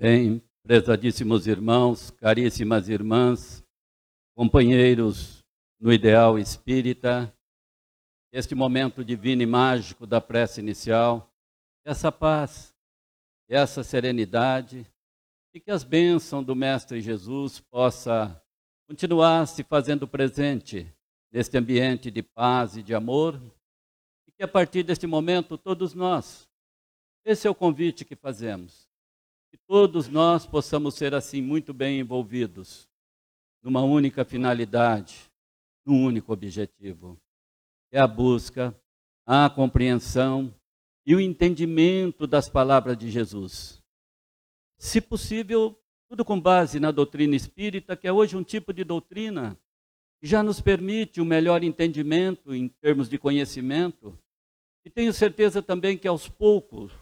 Bem, prezadíssimos irmãos, caríssimas irmãs, companheiros no ideal espírita, este momento divino e mágico da prece inicial, essa paz, essa serenidade, e que as bênçãos do Mestre Jesus possa continuar se fazendo presente neste ambiente de paz e de amor, e que a partir deste momento todos nós, esse é o convite que fazemos, que todos nós possamos ser assim muito bem envolvidos numa única finalidade, num único objetivo, é a busca, a compreensão e o entendimento das palavras de Jesus. Se possível, tudo com base na doutrina espírita, que é hoje um tipo de doutrina que já nos permite um melhor entendimento em termos de conhecimento. E tenho certeza também que aos poucos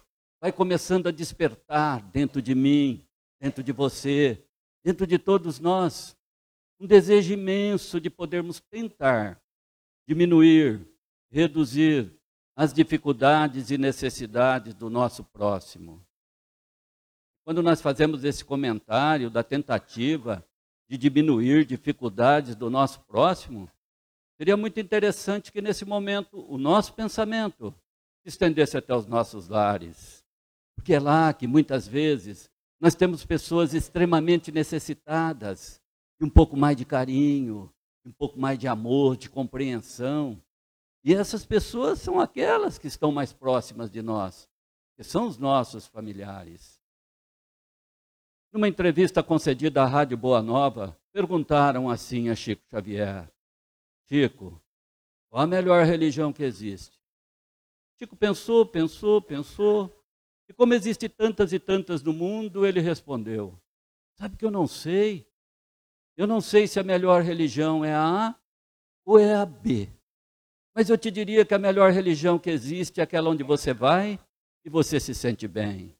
vai começando a despertar dentro de mim, dentro de você, dentro de todos nós, um desejo imenso de podermos tentar diminuir, reduzir as dificuldades e necessidades do nosso próximo. Quando nós fazemos esse comentário da tentativa de diminuir dificuldades do nosso próximo, seria muito interessante que nesse momento o nosso pensamento se estendesse até os nossos lares. Porque é lá que muitas vezes nós temos pessoas extremamente necessitadas de um pouco mais de carinho, de um pouco mais de amor, de compreensão. E essas pessoas são aquelas que estão mais próximas de nós, que são os nossos familiares. Numa entrevista concedida à Rádio Boa Nova, perguntaram assim a Chico Xavier: Chico, qual a melhor religião que existe? Chico pensou, pensou, pensou, e como existe tantas e tantas no mundo, ele respondeu: Sabe que eu não sei. Eu não sei se a melhor religião é a A ou é a B. Mas eu te diria que a melhor religião que existe é aquela onde você vai e você se sente bem.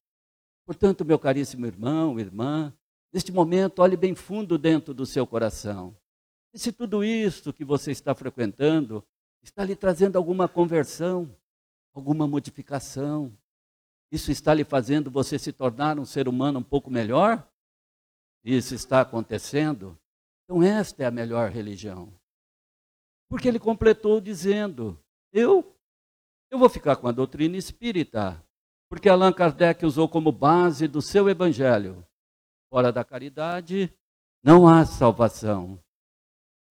Portanto, meu caríssimo irmão, irmã, neste momento, olhe bem fundo dentro do seu coração. E se tudo isso que você está frequentando está lhe trazendo alguma conversão, alguma modificação, isso está lhe fazendo você se tornar um ser humano um pouco melhor? Isso está acontecendo? Então, esta é a melhor religião. Porque ele completou dizendo: Eu, eu vou ficar com a doutrina espírita, porque Allan Kardec usou como base do seu evangelho. Fora da caridade, não há salvação.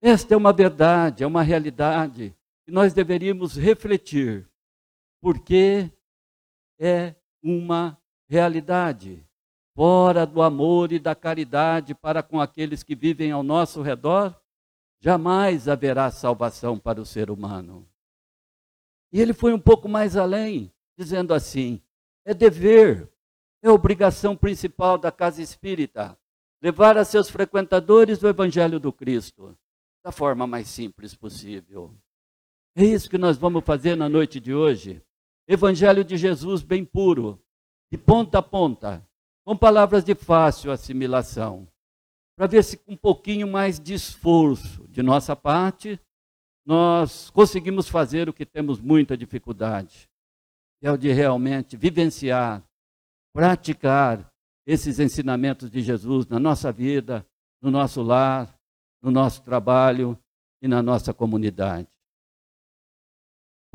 Esta é uma verdade, é uma realidade que nós deveríamos refletir, porque é uma realidade fora do amor e da caridade para com aqueles que vivem ao nosso redor, jamais haverá salvação para o ser humano. E ele foi um pouco mais além, dizendo assim: é dever, é obrigação principal da casa espírita levar a seus frequentadores o evangelho do Cristo da forma mais simples possível. É isso que nós vamos fazer na noite de hoje. Evangelho de Jesus bem puro, de ponta a ponta, com palavras de fácil assimilação, para ver se com um pouquinho mais de esforço de nossa parte, nós conseguimos fazer o que temos muita dificuldade, que é o de realmente vivenciar, praticar esses ensinamentos de Jesus na nossa vida, no nosso lar, no nosso trabalho e na nossa comunidade.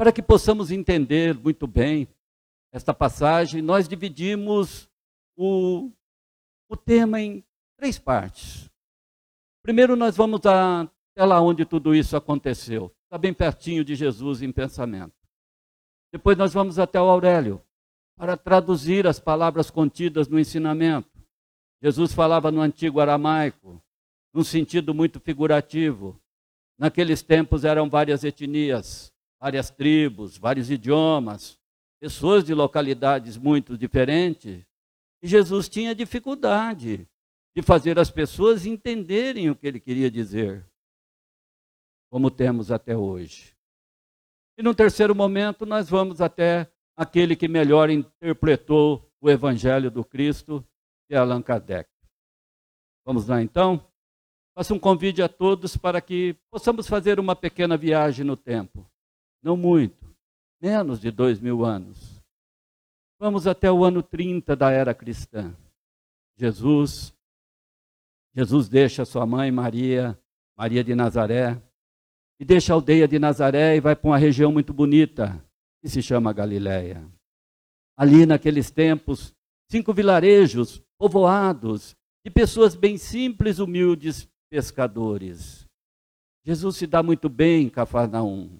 Para que possamos entender muito bem esta passagem, nós dividimos o, o tema em três partes. Primeiro, nós vamos até lá onde tudo isso aconteceu. Está bem pertinho de Jesus em pensamento. Depois, nós vamos até o Aurélio para traduzir as palavras contidas no ensinamento. Jesus falava no antigo aramaico, num sentido muito figurativo. Naqueles tempos eram várias etnias, várias tribos, vários idiomas, pessoas de localidades muito diferentes, e Jesus tinha dificuldade de fazer as pessoas entenderem o que ele queria dizer, como temos até hoje. E no terceiro momento, nós vamos até aquele que melhor interpretou o Evangelho do Cristo, que é Allan Kardec. Vamos lá então? Faço um convite a todos para que possamos fazer uma pequena viagem no tempo. Não muito, menos de dois mil anos. Vamos até o ano 30 da era cristã. Jesus. Jesus deixa sua mãe Maria, Maria de Nazaré, e deixa a aldeia de Nazaré e vai para uma região muito bonita, que se chama Galiléia. Ali naqueles tempos, cinco vilarejos povoados de pessoas bem simples, humildes, pescadores. Jesus se dá muito bem em Cafarnaum.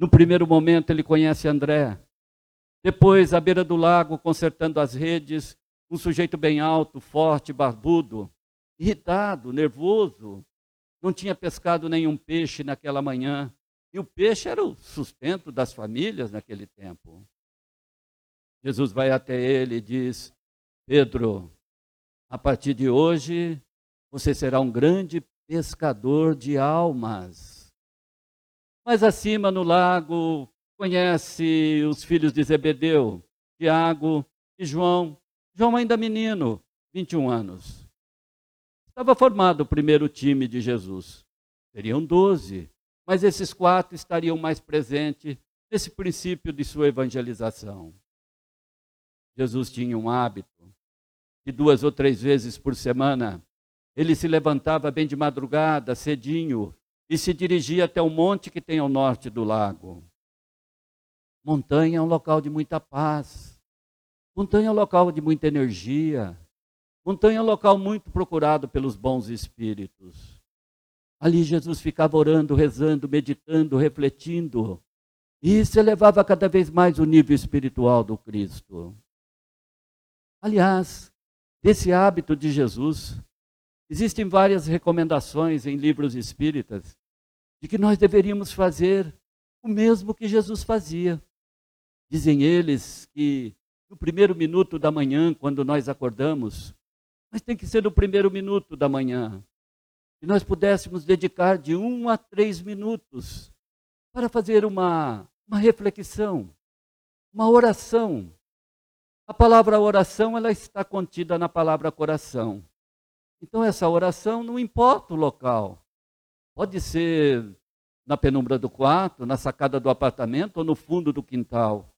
No primeiro momento ele conhece André. Depois, à beira do lago, consertando as redes, um sujeito bem alto, forte, barbudo, irritado, nervoso, não tinha pescado nenhum peixe naquela manhã. E o peixe era o sustento das famílias naquele tempo. Jesus vai até ele e diz: Pedro, a partir de hoje você será um grande pescador de almas. Mais acima no lago, conhece os filhos de Zebedeu, Tiago e João. João ainda menino, 21 anos. Estava formado o primeiro time de Jesus. Seriam 12, mas esses quatro estariam mais presentes nesse princípio de sua evangelização. Jesus tinha um hábito de duas ou três vezes por semana, ele se levantava bem de madrugada, cedinho, e se dirigia até o monte que tem ao norte do lago. Montanha é um local de muita paz. Montanha é um local de muita energia. Montanha é um local muito procurado pelos bons espíritos. Ali Jesus ficava orando, rezando, meditando, refletindo. E isso elevava cada vez mais o nível espiritual do Cristo. Aliás, desse hábito de Jesus, existem várias recomendações em livros espíritas de que nós deveríamos fazer o mesmo que Jesus fazia. Dizem eles que no primeiro minuto da manhã, quando nós acordamos, mas tem que ser no primeiro minuto da manhã, que nós pudéssemos dedicar de um a três minutos para fazer uma, uma reflexão, uma oração a palavra oração ela está contida na palavra coração. Então essa oração não importa o local. Pode ser na penumbra do quarto, na sacada do apartamento ou no fundo do quintal.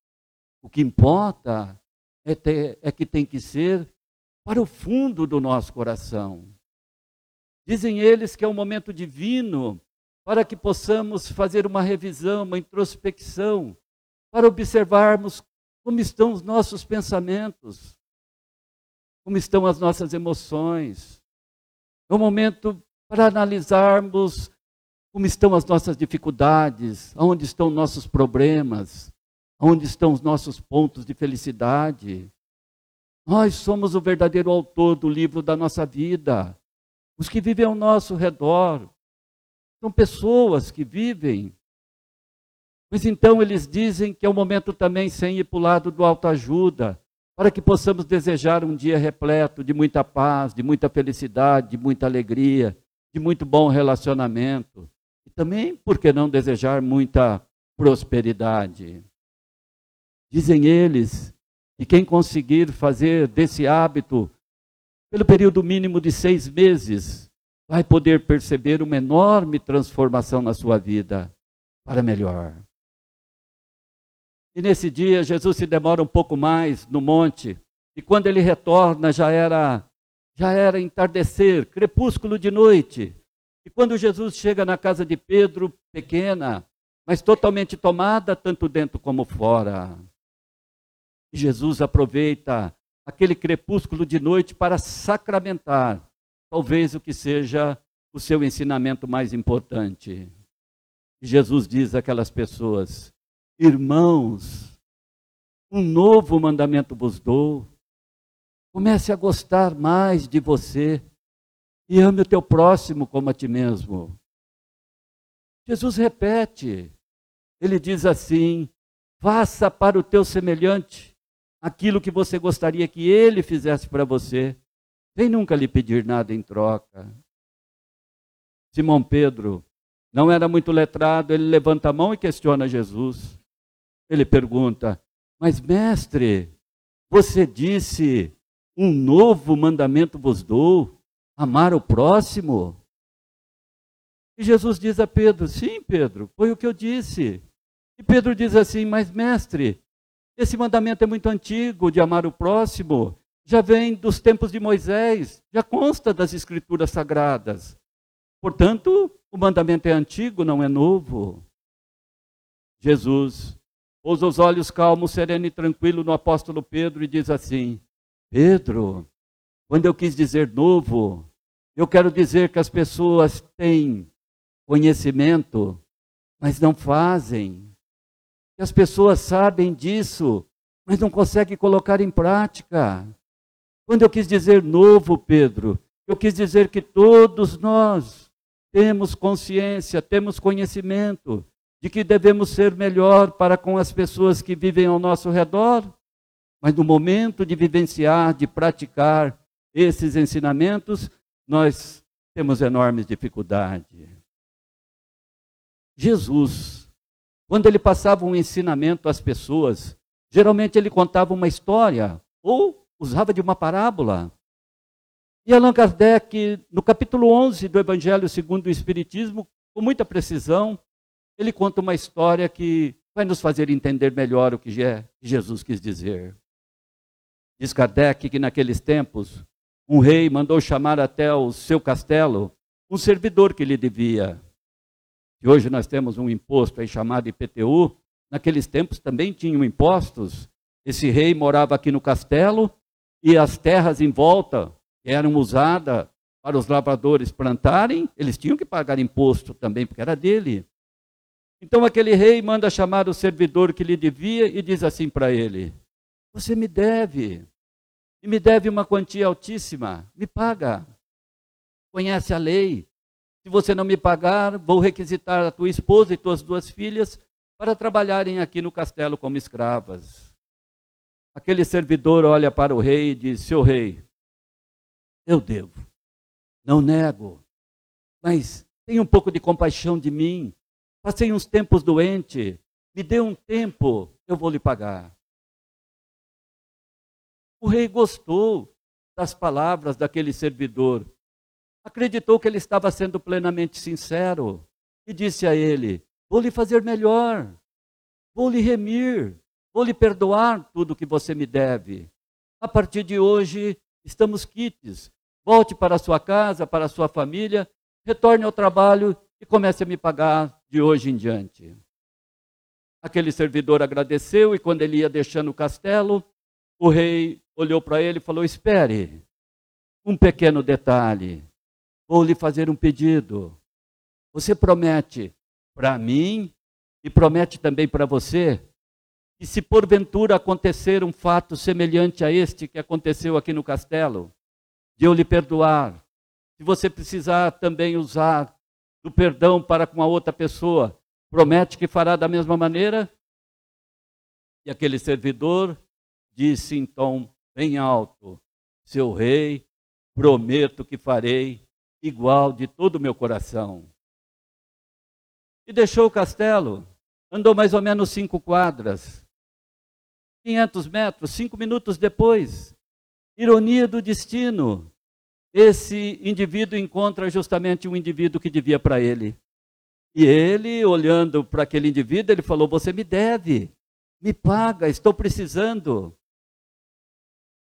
O que importa é, ter, é que tem que ser para o fundo do nosso coração. Dizem eles que é um momento divino para que possamos fazer uma revisão, uma introspecção, para observarmos como estão os nossos pensamentos? Como estão as nossas emoções? É o momento para analisarmos como estão as nossas dificuldades, onde estão nossos problemas, onde estão os nossos pontos de felicidade. Nós somos o verdadeiro autor do livro da nossa vida. Os que vivem ao nosso redor são pessoas que vivem mas então eles dizem que é o momento também sem ir para o lado do autoajuda, para que possamos desejar um dia repleto de muita paz, de muita felicidade, de muita alegria, de muito bom relacionamento. E também, por que não desejar muita prosperidade? Dizem eles que quem conseguir fazer desse hábito, pelo período mínimo de seis meses, vai poder perceber uma enorme transformação na sua vida para melhor. E nesse dia, Jesus se demora um pouco mais no monte. E quando ele retorna, já era já era entardecer, crepúsculo de noite. E quando Jesus chega na casa de Pedro, pequena, mas totalmente tomada, tanto dentro como fora. Jesus aproveita aquele crepúsculo de noite para sacramentar, talvez o que seja o seu ensinamento mais importante. E Jesus diz àquelas pessoas: Irmãos, um novo mandamento vos dou. Comece a gostar mais de você e ame o teu próximo como a ti mesmo. Jesus repete, ele diz assim: faça para o teu semelhante aquilo que você gostaria que ele fizesse para você, sem nunca lhe pedir nada em troca. Simão Pedro não era muito letrado, ele levanta a mão e questiona Jesus. Ele pergunta: Mas, mestre, você disse, um novo mandamento vos dou, amar o próximo? E Jesus diz a Pedro: Sim, Pedro, foi o que eu disse. E Pedro diz assim: Mas, mestre, esse mandamento é muito antigo de amar o próximo. já vem dos tempos de Moisés, já consta das escrituras sagradas. Portanto, o mandamento é antigo, não é novo. Jesus pousa os olhos calmos, sereno e tranquilo no apóstolo Pedro e diz assim: Pedro, quando eu quis dizer novo, eu quero dizer que as pessoas têm conhecimento, mas não fazem. Que as pessoas sabem disso, mas não conseguem colocar em prática. Quando eu quis dizer novo, Pedro, eu quis dizer que todos nós temos consciência, temos conhecimento de que devemos ser melhor para com as pessoas que vivem ao nosso redor, mas no momento de vivenciar, de praticar esses ensinamentos, nós temos enormes dificuldades. Jesus, quando ele passava um ensinamento às pessoas, geralmente ele contava uma história ou usava de uma parábola. E Allan Kardec, no capítulo 11 do Evangelho segundo o Espiritismo, com muita precisão, ele conta uma história que vai nos fazer entender melhor o que Jesus quis dizer. Diz Kardec que naqueles tempos, um rei mandou chamar até o seu castelo um servidor que lhe devia. E hoje nós temos um imposto aí chamado IPTU, naqueles tempos também tinham impostos. Esse rei morava aqui no castelo e as terras em volta eram usadas para os lavradores plantarem, eles tinham que pagar imposto também, porque era dele. Então aquele rei manda chamar o servidor que lhe devia e diz assim para ele: Você me deve, e me deve uma quantia altíssima, me paga. Conhece a lei. Se você não me pagar, vou requisitar a tua esposa e tuas duas filhas para trabalharem aqui no castelo como escravas. Aquele servidor olha para o rei e diz: Seu rei, eu devo, não nego, mas tenha um pouco de compaixão de mim. Passei uns tempos doente, me dê um tempo, eu vou lhe pagar. O rei gostou das palavras daquele servidor, acreditou que ele estava sendo plenamente sincero e disse a ele: Vou lhe fazer melhor, vou lhe remir, vou lhe perdoar tudo que você me deve. A partir de hoje, estamos quites. Volte para sua casa, para sua família, retorne ao trabalho e comece a me pagar de hoje em diante. Aquele servidor agradeceu e quando ele ia deixando o castelo, o rei olhou para ele e falou: Espere, um pequeno detalhe. Vou lhe fazer um pedido. Você promete para mim e promete também para você que, se porventura acontecer um fato semelhante a este que aconteceu aqui no castelo, de eu lhe perdoar, se você precisar também usar do perdão para com a outra pessoa, promete que fará da mesma maneira? E aquele servidor disse em tom bem alto: Seu rei, prometo que farei igual de todo o meu coração. E deixou o castelo, andou mais ou menos cinco quadras, 500 metros, cinco minutos depois. Ironia do destino esse indivíduo encontra justamente um indivíduo que devia para ele. E ele, olhando para aquele indivíduo, ele falou: Você me deve, me paga, estou precisando.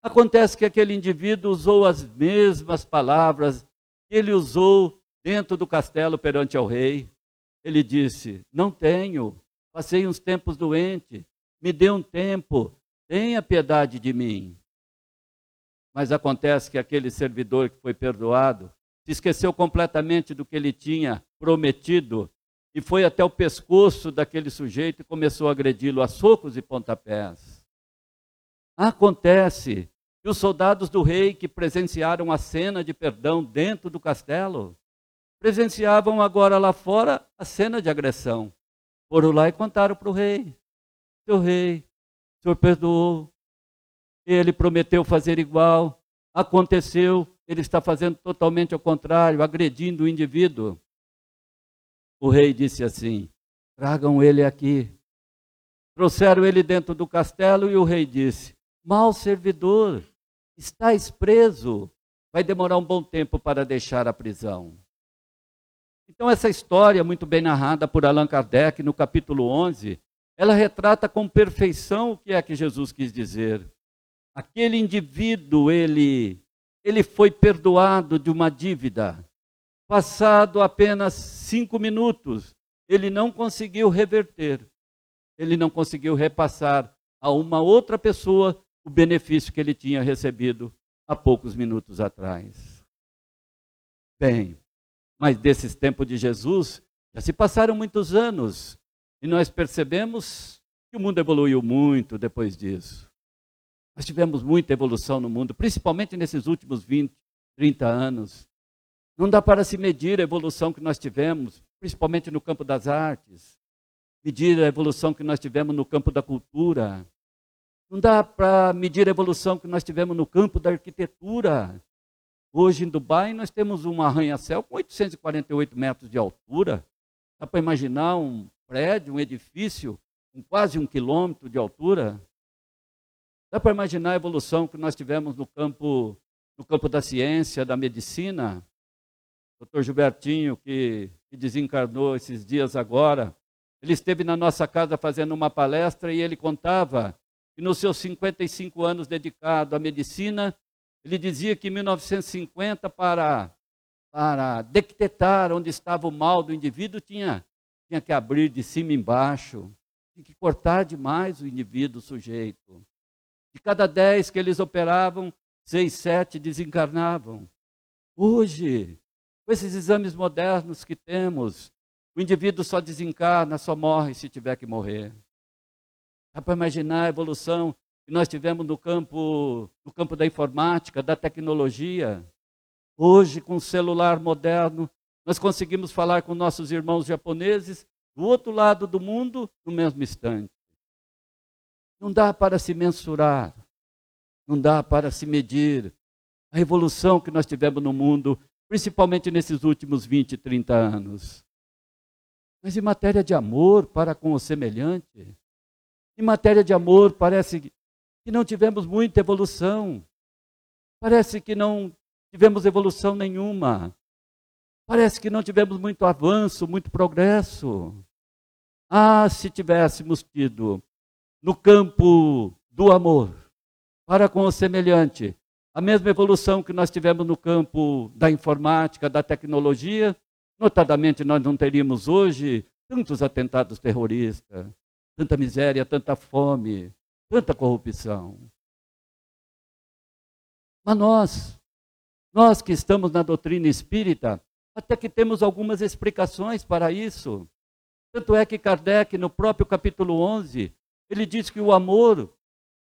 Acontece que aquele indivíduo usou as mesmas palavras que ele usou dentro do castelo perante ao rei. Ele disse: Não tenho, passei uns tempos doente, me dê um tempo, tenha piedade de mim. Mas acontece que aquele servidor que foi perdoado se esqueceu completamente do que ele tinha prometido e foi até o pescoço daquele sujeito e começou a agredi-lo a socos e pontapés. Acontece que os soldados do rei que presenciaram a cena de perdão dentro do castelo presenciavam agora lá fora a cena de agressão. Foram lá e contaram para o rei: Seu rei, o senhor perdoou, ele prometeu fazer igual, aconteceu, ele está fazendo totalmente ao contrário, agredindo o indivíduo. O rei disse assim: tragam ele aqui. Trouxeram ele dentro do castelo e o rei disse: Mal servidor, estás preso. Vai demorar um bom tempo para deixar a prisão. Então, essa história, muito bem narrada por Allan Kardec no capítulo 11, ela retrata com perfeição o que é que Jesus quis dizer aquele indivíduo, ele, ele foi perdoado de uma dívida. Passado apenas cinco minutos, ele não conseguiu reverter, ele não conseguiu repassar a uma outra pessoa o benefício que ele tinha recebido há poucos minutos atrás. Bem, mas desses tempos de Jesus, já se passaram muitos anos e nós percebemos que o mundo evoluiu muito depois disso. Nós tivemos muita evolução no mundo, principalmente nesses últimos 20, 30 anos. Não dá para se medir a evolução que nós tivemos, principalmente no campo das artes, medir a evolução que nós tivemos no campo da cultura. Não dá para medir a evolução que nós tivemos no campo da arquitetura. Hoje em Dubai nós temos um arranha-céu com 848 metros de altura. Dá para imaginar um prédio, um edifício com quase um quilômetro de altura? Dá para imaginar a evolução que nós tivemos no campo, no campo da ciência, da medicina? Doutor Gilbertinho, que, que desencarnou esses dias agora, ele esteve na nossa casa fazendo uma palestra e ele contava que nos seus 55 anos dedicado à medicina, ele dizia que em 1950, para, para detectar onde estava o mal do indivíduo, tinha, tinha que abrir de cima embaixo, tinha que cortar demais o indivíduo, o sujeito. De cada dez que eles operavam, seis, sete desencarnavam. Hoje, com esses exames modernos que temos, o indivíduo só desencarna, só morre se tiver que morrer. Dá para imaginar a evolução que nós tivemos no campo, no campo da informática, da tecnologia. Hoje, com o celular moderno, nós conseguimos falar com nossos irmãos japoneses do outro lado do mundo no mesmo instante. Não dá para se mensurar, não dá para se medir a evolução que nós tivemos no mundo, principalmente nesses últimos 20, 30 anos. Mas em matéria de amor para com o semelhante, em matéria de amor, parece que não tivemos muita evolução. Parece que não tivemos evolução nenhuma. Parece que não tivemos muito avanço, muito progresso. Ah, se tivéssemos tido no campo do amor, para com o semelhante, a mesma evolução que nós tivemos no campo da informática, da tecnologia, Notadamente, nós não teríamos hoje tantos atentados terroristas, tanta miséria, tanta fome, tanta corrupção. Mas nós, nós que estamos na doutrina espírita, até que temos algumas explicações para isso. Tanto é que Kardec, no próprio capítulo 11, ele diz que o amor,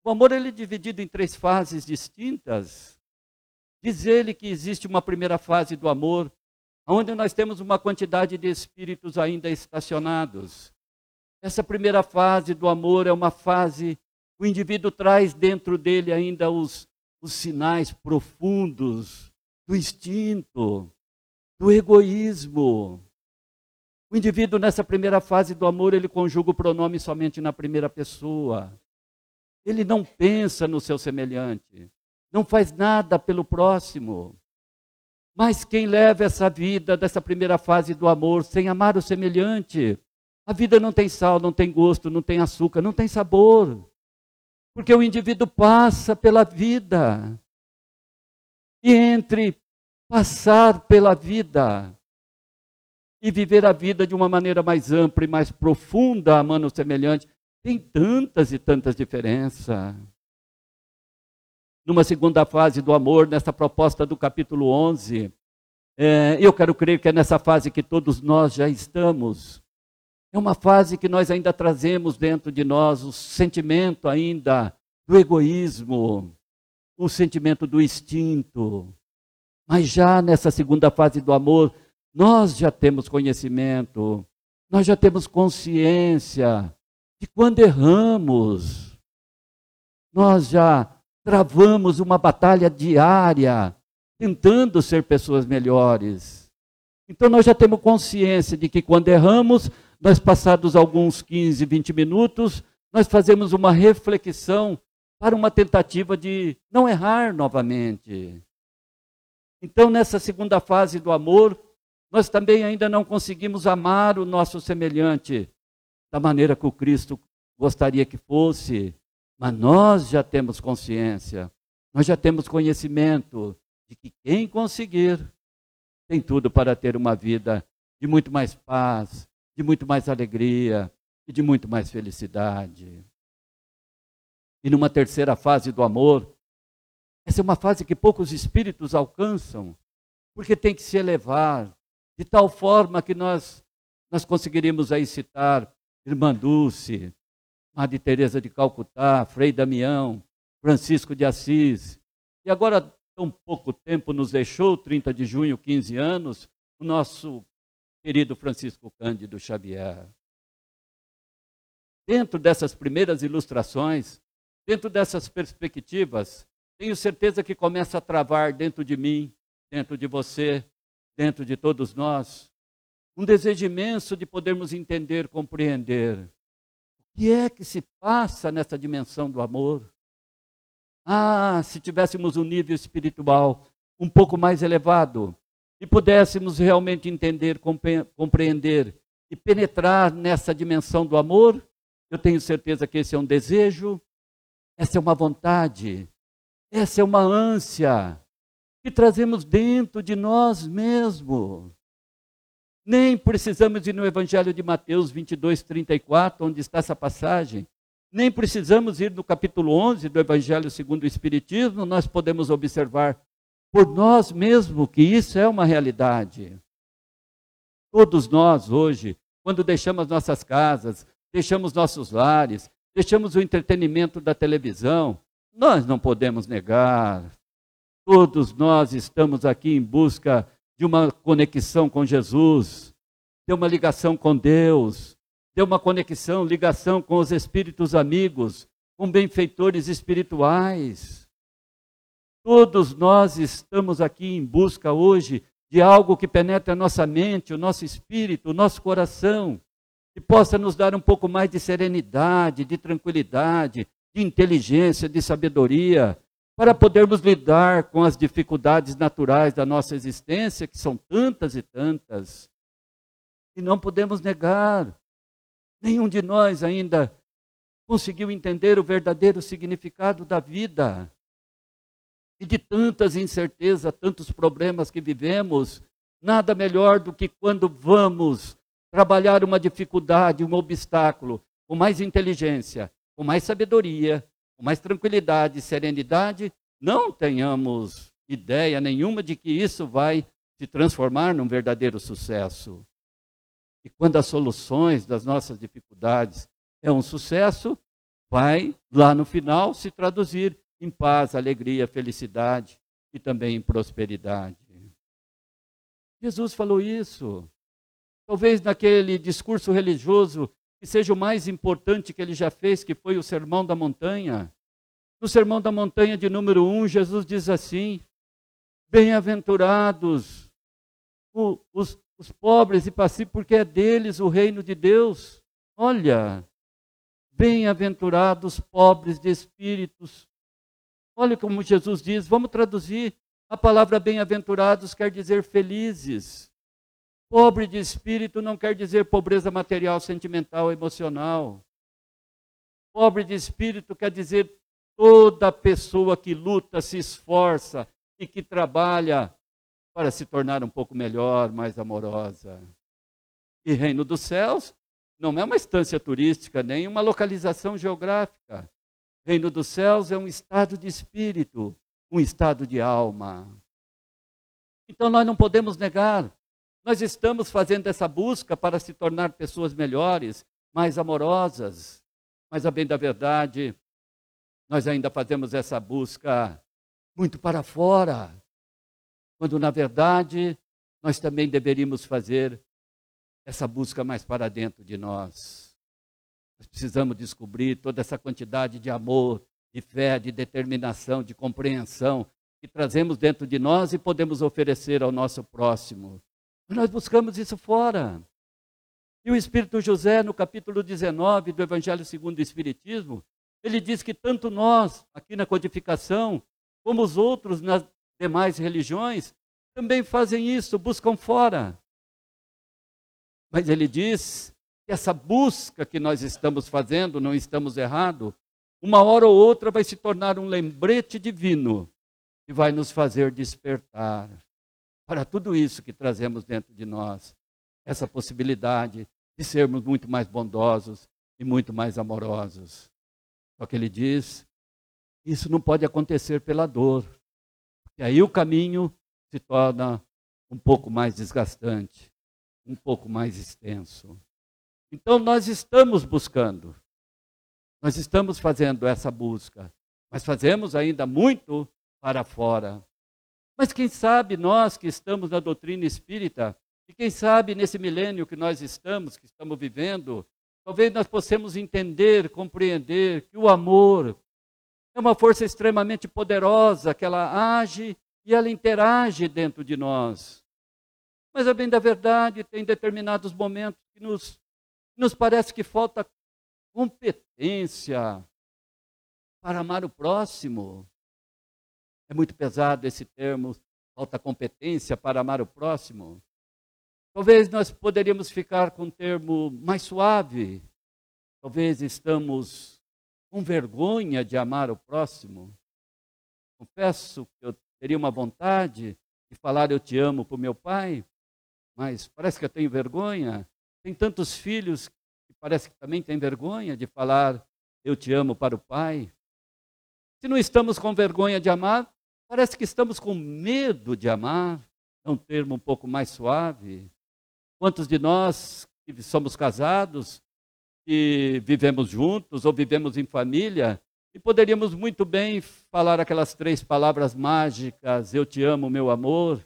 o amor ele é dividido em três fases distintas. Diz ele que existe uma primeira fase do amor, onde nós temos uma quantidade de espíritos ainda estacionados. Essa primeira fase do amor é uma fase, o indivíduo traz dentro dele ainda os, os sinais profundos do instinto, do egoísmo. O indivíduo, nessa primeira fase do amor, ele conjuga o pronome somente na primeira pessoa. Ele não pensa no seu semelhante, não faz nada pelo próximo. Mas quem leva essa vida dessa primeira fase do amor sem amar o semelhante, a vida não tem sal, não tem gosto, não tem açúcar, não tem sabor. Porque o indivíduo passa pela vida. E entre passar pela vida e viver a vida de uma maneira mais ampla e mais profunda, amando o semelhante, tem tantas e tantas diferenças numa segunda fase do amor, nessa proposta do capítulo 11. É, eu quero crer que é nessa fase que todos nós já estamos. É uma fase que nós ainda trazemos dentro de nós o sentimento ainda do egoísmo, o sentimento do instinto. Mas já nessa segunda fase do amor, nós já temos conhecimento, nós já temos consciência de quando erramos. Nós já travamos uma batalha diária, tentando ser pessoas melhores. Então nós já temos consciência de que quando erramos, nós passados alguns 15, 20 minutos, nós fazemos uma reflexão para uma tentativa de não errar novamente. Então, nessa segunda fase do amor, nós também ainda não conseguimos amar o nosso semelhante da maneira que o Cristo gostaria que fosse, Mas nós já temos consciência, nós já temos conhecimento de que quem conseguir tem tudo para ter uma vida de muito mais paz, de muito mais alegria e de muito mais felicidade. E numa terceira fase do amor, essa é uma fase que poucos espíritos alcançam, porque tem que se elevar de tal forma que nós nós conseguiríamos aí citar Irmã Dulce, Madre Teresa de Calcutá, Frei Damião, Francisco de Assis. E agora, tão pouco tempo nos deixou, 30 de junho, 15 anos, o nosso querido Francisco Cândido Xavier. Dentro dessas primeiras ilustrações, dentro dessas perspectivas, tenho certeza que começa a travar dentro de mim, dentro de você, dentro de todos nós, um desejo imenso de podermos entender, compreender o que é que se passa nessa dimensão do amor. Ah, se tivéssemos um nível espiritual um pouco mais elevado e pudéssemos realmente entender, compreender e penetrar nessa dimensão do amor, eu tenho certeza que esse é um desejo, essa é uma vontade, essa é uma ânsia que trazemos dentro de nós mesmos. Nem precisamos ir no Evangelho de Mateus 22, 34, onde está essa passagem. Nem precisamos ir no capítulo 11 do Evangelho segundo o Espiritismo, nós podemos observar por nós mesmos que isso é uma realidade. Todos nós hoje, quando deixamos nossas casas, deixamos nossos lares, deixamos o entretenimento da televisão, nós não podemos negar. Todos nós estamos aqui em busca de uma conexão com Jesus, de uma ligação com Deus, de uma conexão, ligação com os espíritos amigos, com benfeitores espirituais. Todos nós estamos aqui em busca hoje de algo que penetre a nossa mente, o nosso espírito, o nosso coração, e possa nos dar um pouco mais de serenidade, de tranquilidade, de inteligência, de sabedoria, para podermos lidar com as dificuldades naturais da nossa existência, que são tantas e tantas. E não podemos negar, nenhum de nós ainda conseguiu entender o verdadeiro significado da vida. E de tantas incertezas, tantos problemas que vivemos, nada melhor do que quando vamos trabalhar uma dificuldade, um obstáculo, com mais inteligência, com mais sabedoria, com mais tranquilidade e serenidade, não tenhamos ideia nenhuma de que isso vai se transformar num verdadeiro sucesso. E quando as soluções das nossas dificuldades é um sucesso, vai lá no final se traduzir em paz, alegria, felicidade e também em prosperidade. Jesus falou isso. Talvez naquele discurso religioso que seja o mais importante que ele já fez, que foi o Sermão da Montanha. No Sermão da Montanha de número 1, Jesus diz assim: Bem-aventurados os, os pobres e pacíficos, porque é deles o reino de Deus. Olha, bem-aventurados pobres de espíritos. Olha como Jesus diz, vamos traduzir. A palavra bem-aventurados quer dizer felizes. Pobre de espírito não quer dizer pobreza material, sentimental, emocional. Pobre de espírito quer dizer toda pessoa que luta, se esforça e que trabalha para se tornar um pouco melhor, mais amorosa. E Reino dos Céus não é uma estância turística, nem uma localização geográfica. Reino dos Céus é um estado de espírito, um estado de alma. Então nós não podemos negar nós estamos fazendo essa busca para se tornar pessoas melhores, mais amorosas, mas a bem da verdade, nós ainda fazemos essa busca muito para fora, quando na verdade nós também deveríamos fazer essa busca mais para dentro de nós. Nós precisamos descobrir toda essa quantidade de amor, de fé, de determinação, de compreensão que trazemos dentro de nós e podemos oferecer ao nosso próximo. Nós buscamos isso fora. E o Espírito José, no capítulo 19 do Evangelho segundo o Espiritismo, ele diz que tanto nós, aqui na codificação, como os outros nas demais religiões, também fazem isso, buscam fora. Mas ele diz essa busca que nós estamos fazendo, não estamos errados, uma hora ou outra vai se tornar um lembrete divino que vai nos fazer despertar para tudo isso que trazemos dentro de nós. Essa possibilidade de sermos muito mais bondosos e muito mais amorosos. Só que ele diz: isso não pode acontecer pela dor. E aí o caminho se torna um pouco mais desgastante, um pouco mais extenso. Então nós estamos buscando, nós estamos fazendo essa busca, mas fazemos ainda muito para fora. Mas quem sabe nós que estamos na doutrina espírita, e quem sabe nesse milênio que nós estamos, que estamos vivendo, talvez nós possamos entender, compreender que o amor é uma força extremamente poderosa, que ela age e ela interage dentro de nós. Mas a bem da verdade, tem determinados momentos que nos, nos parece que falta competência para amar o próximo. É muito pesado esse termo, falta competência para amar o próximo. Talvez nós poderíamos ficar com um termo mais suave. Talvez estamos com vergonha de amar o próximo. Confesso que eu teria uma vontade de falar eu te amo para o meu pai, mas parece que eu tenho vergonha. Tem tantos filhos que parece que também têm vergonha de falar eu te amo para o pai. Se não estamos com vergonha de amar, parece que estamos com medo de amar. É um termo um pouco mais suave. Quantos de nós que somos casados, que vivemos juntos ou vivemos em família, e poderíamos muito bem falar aquelas três palavras mágicas: Eu te amo, meu amor,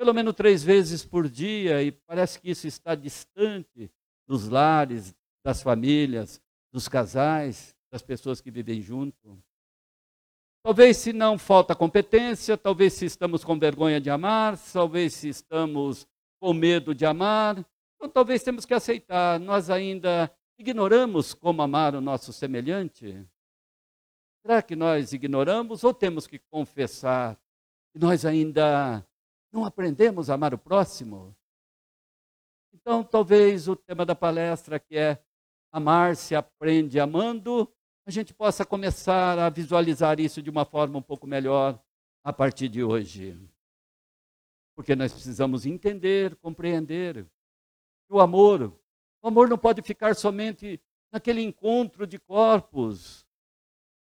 pelo menos três vezes por dia, e parece que isso está distante dos lares, das famílias, dos casais, das pessoas que vivem junto. Talvez se não falta competência, talvez se estamos com vergonha de amar, talvez se estamos com medo de amar. Então, talvez temos que aceitar. Nós ainda ignoramos como amar o nosso semelhante. Será que nós ignoramos ou temos que confessar que nós ainda não aprendemos a amar o próximo? Então, talvez o tema da palestra, que é Amar se aprende amando, a gente possa começar a visualizar isso de uma forma um pouco melhor a partir de hoje. Porque nós precisamos entender, compreender que o amor, o amor não pode ficar somente naquele encontro de corpos.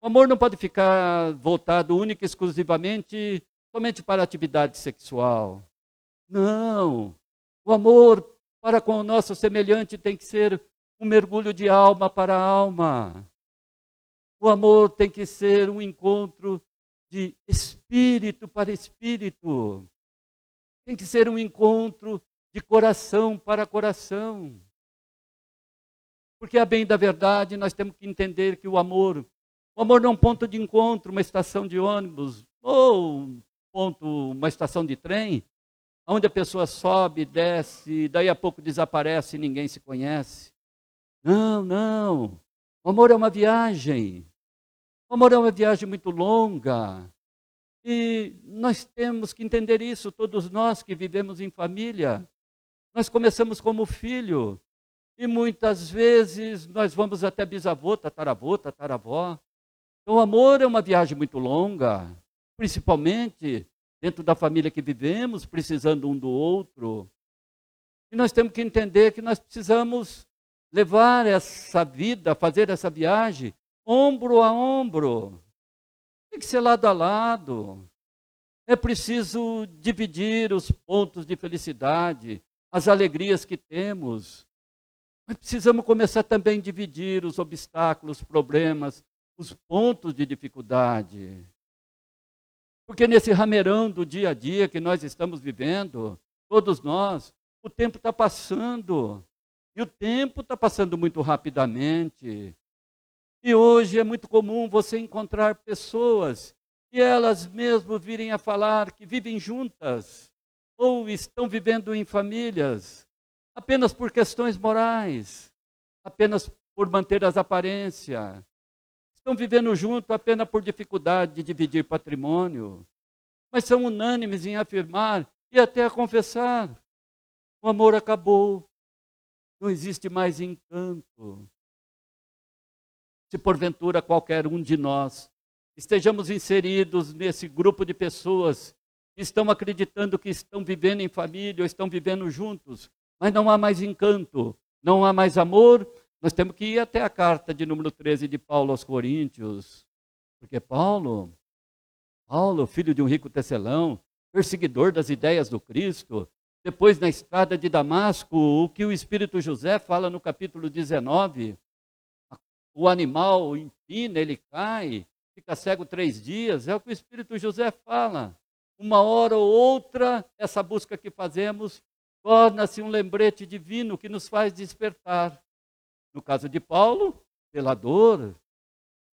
O amor não pode ficar voltado única e exclusivamente somente para atividade sexual. Não. O amor para com o nosso semelhante tem que ser um mergulho de alma para alma. O amor tem que ser um encontro de espírito para espírito. Tem que ser um encontro de coração para coração. Porque, a bem da verdade, nós temos que entender que o amor, o amor não é um ponto de encontro, uma estação de ônibus, ou ponto, uma estação de trem, onde a pessoa sobe, desce, daí a pouco desaparece e ninguém se conhece. Não, não. O amor é uma viagem. O amor é uma viagem muito longa. E nós temos que entender isso, todos nós que vivemos em família. Nós começamos como filho, e muitas vezes nós vamos até bisavô, tataravô, tataravó. Então, o amor é uma viagem muito longa, principalmente dentro da família que vivemos, precisando um do outro. E nós temos que entender que nós precisamos levar essa vida, fazer essa viagem, ombro a ombro. Tem que ser lado a lado. É preciso dividir os pontos de felicidade, as alegrias que temos. Mas precisamos começar também a dividir os obstáculos, os problemas, os pontos de dificuldade. Porque nesse rameirão do dia a dia que nós estamos vivendo, todos nós, o tempo está passando. E o tempo está passando muito rapidamente. E hoje é muito comum você encontrar pessoas que elas mesmo virem a falar que vivem juntas ou estão vivendo em famílias apenas por questões morais, apenas por manter as aparências. Estão vivendo junto apenas por dificuldade de dividir patrimônio, mas são unânimes em afirmar e até a confessar: o amor acabou, não existe mais encanto, se porventura qualquer um de nós estejamos inseridos nesse grupo de pessoas que estão acreditando que estão vivendo em família ou estão vivendo juntos, mas não há mais encanto, não há mais amor, nós temos que ir até a carta de número 13 de Paulo aos Coríntios, porque Paulo, Paulo, filho de um rico tecelão, perseguidor das ideias do Cristo, depois na estrada de Damasco, o que o Espírito José fala no capítulo 19, o animal empina, ele cai, fica cego três dias, é o que o Espírito José fala. Uma hora ou outra, essa busca que fazemos torna-se um lembrete divino que nos faz despertar. No caso de Paulo, pela dor.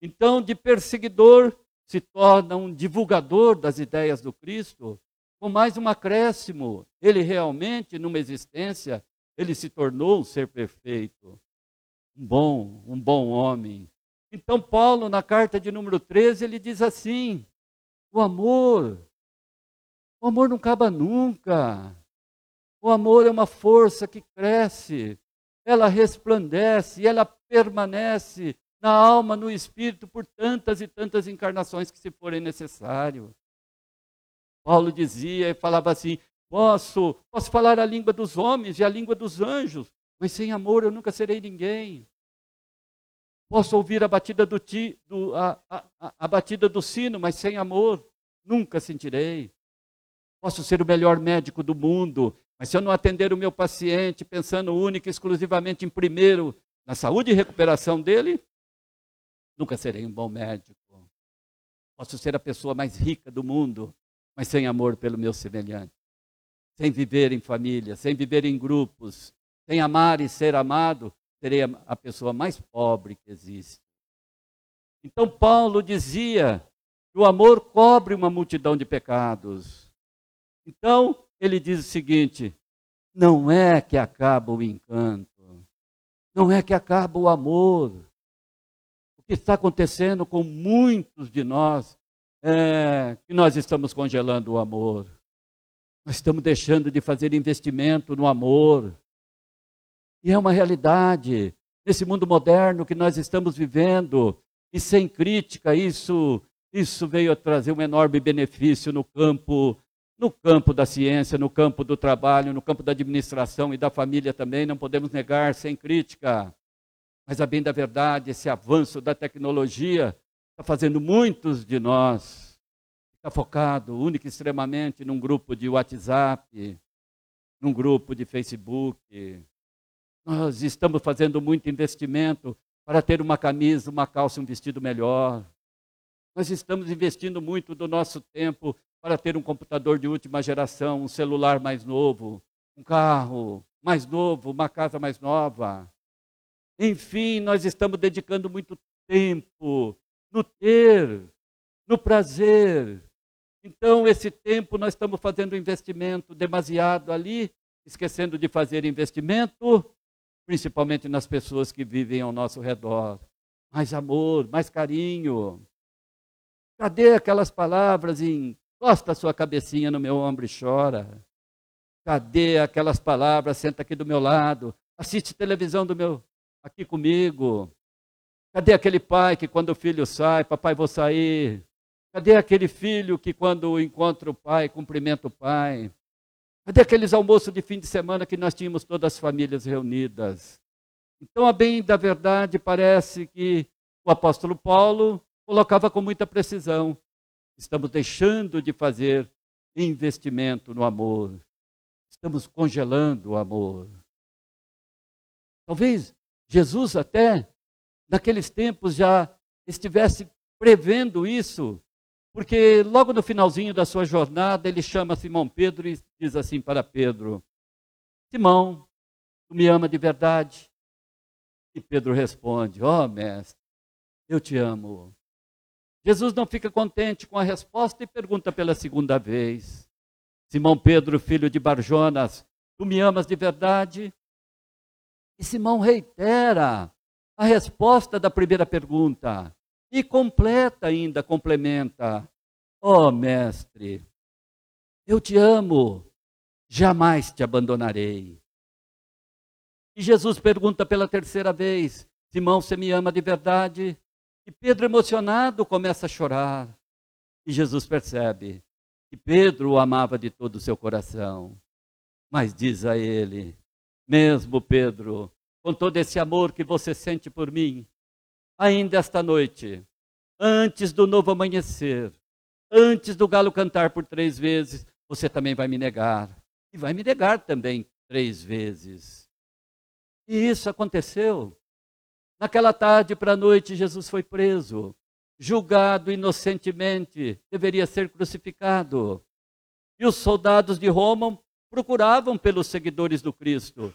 Então, de perseguidor, se torna um divulgador das ideias do Cristo, com mais um acréscimo. Ele realmente, numa existência, ele se tornou um ser perfeito um bom, um bom homem. Então, Paulo, na carta de número 13, ele diz assim: o amor, o amor não acaba nunca. O amor é uma força que cresce, ela resplandece, ela permanece na alma, no espírito, por tantas e tantas encarnações que se forem necessário. Paulo dizia e falava assim: posso, posso falar a língua dos homens e a língua dos anjos, mas sem amor eu nunca serei ninguém. Posso ouvir a batida do, ti, do a, a, a batida do sino, mas sem amor nunca sentirei. Posso ser o melhor médico do mundo, mas se eu não atender o meu paciente pensando única e exclusivamente em primeiro na saúde e recuperação dele, nunca serei um bom médico. Posso ser a pessoa mais rica do mundo, mas sem amor pelo meu semelhante. Sem viver em família, sem viver em grupos, sem amar e ser amado, serei a pessoa mais pobre que existe. Então, Paulo dizia que o amor cobre uma multidão de pecados. Então, ele diz o seguinte: não é que acaba o encanto, não é que acaba o amor. O que está acontecendo com muitos de nós é que nós estamos congelando o amor. Nós estamos deixando de fazer investimento no amor. E é uma realidade. Nesse mundo moderno que nós estamos vivendo, e sem crítica, isso, isso veio a trazer um enorme benefício no campo, no campo da ciência, no campo do trabalho, no campo da administração e da família também, não podemos negar sem crítica. Mas a bem da verdade, esse avanço da tecnologia está fazendo muitos de nós ficar focado única e extremamente num grupo de WhatsApp, num grupo de Facebook, nós estamos fazendo muito investimento para ter uma camisa, uma calça, um vestido melhor. Nós estamos investindo muito do nosso tempo para ter um computador de última geração, um celular mais novo, um carro mais novo, uma casa mais nova. Enfim, nós estamos dedicando muito tempo no ter, no prazer. Então, esse tempo nós estamos fazendo investimento demasiado ali, esquecendo de fazer investimento principalmente nas pessoas que vivem ao nosso redor. Mais amor, mais carinho. Cadê aquelas palavras em encosta a sua cabecinha no meu ombro e chora? Cadê aquelas palavras, senta aqui do meu lado, assiste televisão do meu aqui comigo? Cadê aquele pai que quando o filho sai, papai vou sair? Cadê aquele filho que quando encontra o pai, cumprimenta o pai? Cadê aqueles almoços de fim de semana que nós tínhamos todas as famílias reunidas? Então, a bem da verdade, parece que o apóstolo Paulo colocava com muita precisão. Estamos deixando de fazer investimento no amor. Estamos congelando o amor. Talvez Jesus até naqueles tempos já estivesse prevendo isso, porque logo no finalzinho da sua jornada, ele chama Simão Pedro e diz assim para Pedro: Simão, tu me ama de verdade? E Pedro responde: Ó oh, mestre, eu te amo. Jesus não fica contente com a resposta e pergunta pela segunda vez: Simão Pedro, filho de Barjonas, tu me amas de verdade? E Simão reitera a resposta da primeira pergunta. E completa ainda, complementa: Ó oh, mestre, eu te amo, jamais te abandonarei. E Jesus pergunta pela terceira vez: Simão, você me ama de verdade? E Pedro, emocionado, começa a chorar. E Jesus percebe que Pedro o amava de todo o seu coração. Mas diz a ele: Mesmo Pedro, com todo esse amor que você sente por mim, ainda esta noite, antes do novo amanhecer, antes do galo cantar por três vezes, você também vai me negar. E vai me negar também três vezes. E isso aconteceu. Naquela tarde para a noite, Jesus foi preso, julgado inocentemente, deveria ser crucificado. E os soldados de Roma procuravam pelos seguidores do Cristo.